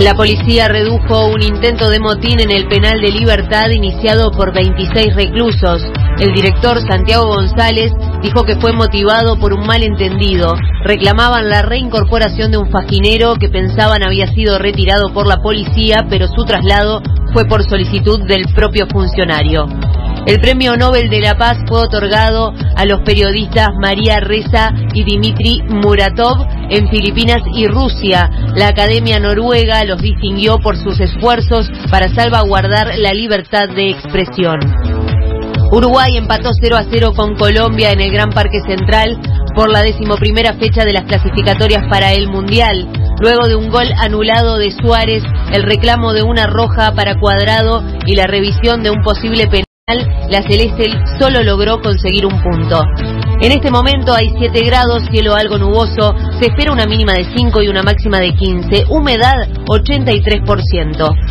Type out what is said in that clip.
La policía redujo un intento de motín en el penal de libertad iniciado por 26 reclusos. El director Santiago González dijo que fue motivado por un malentendido. Reclamaban la reincorporación de un faginero que pensaban había sido retirado por la policía, pero su traslado fue por solicitud del propio funcionario. El Premio Nobel de la Paz fue otorgado a los periodistas María Reza y Dimitri Muratov en Filipinas y Rusia. La Academia Noruega los distinguió por sus esfuerzos para salvaguardar la libertad de expresión. Uruguay empató 0 a 0 con Colombia en el Gran Parque Central por la decimoprimera fecha de las clasificatorias para el Mundial. Luego de un gol anulado de Suárez, el reclamo de una roja para Cuadrado y la revisión de un posible penal la Celeste solo logró conseguir un punto. En este momento hay 7 grados, cielo algo nuboso, se espera una mínima de 5 y una máxima de 15, humedad 83%.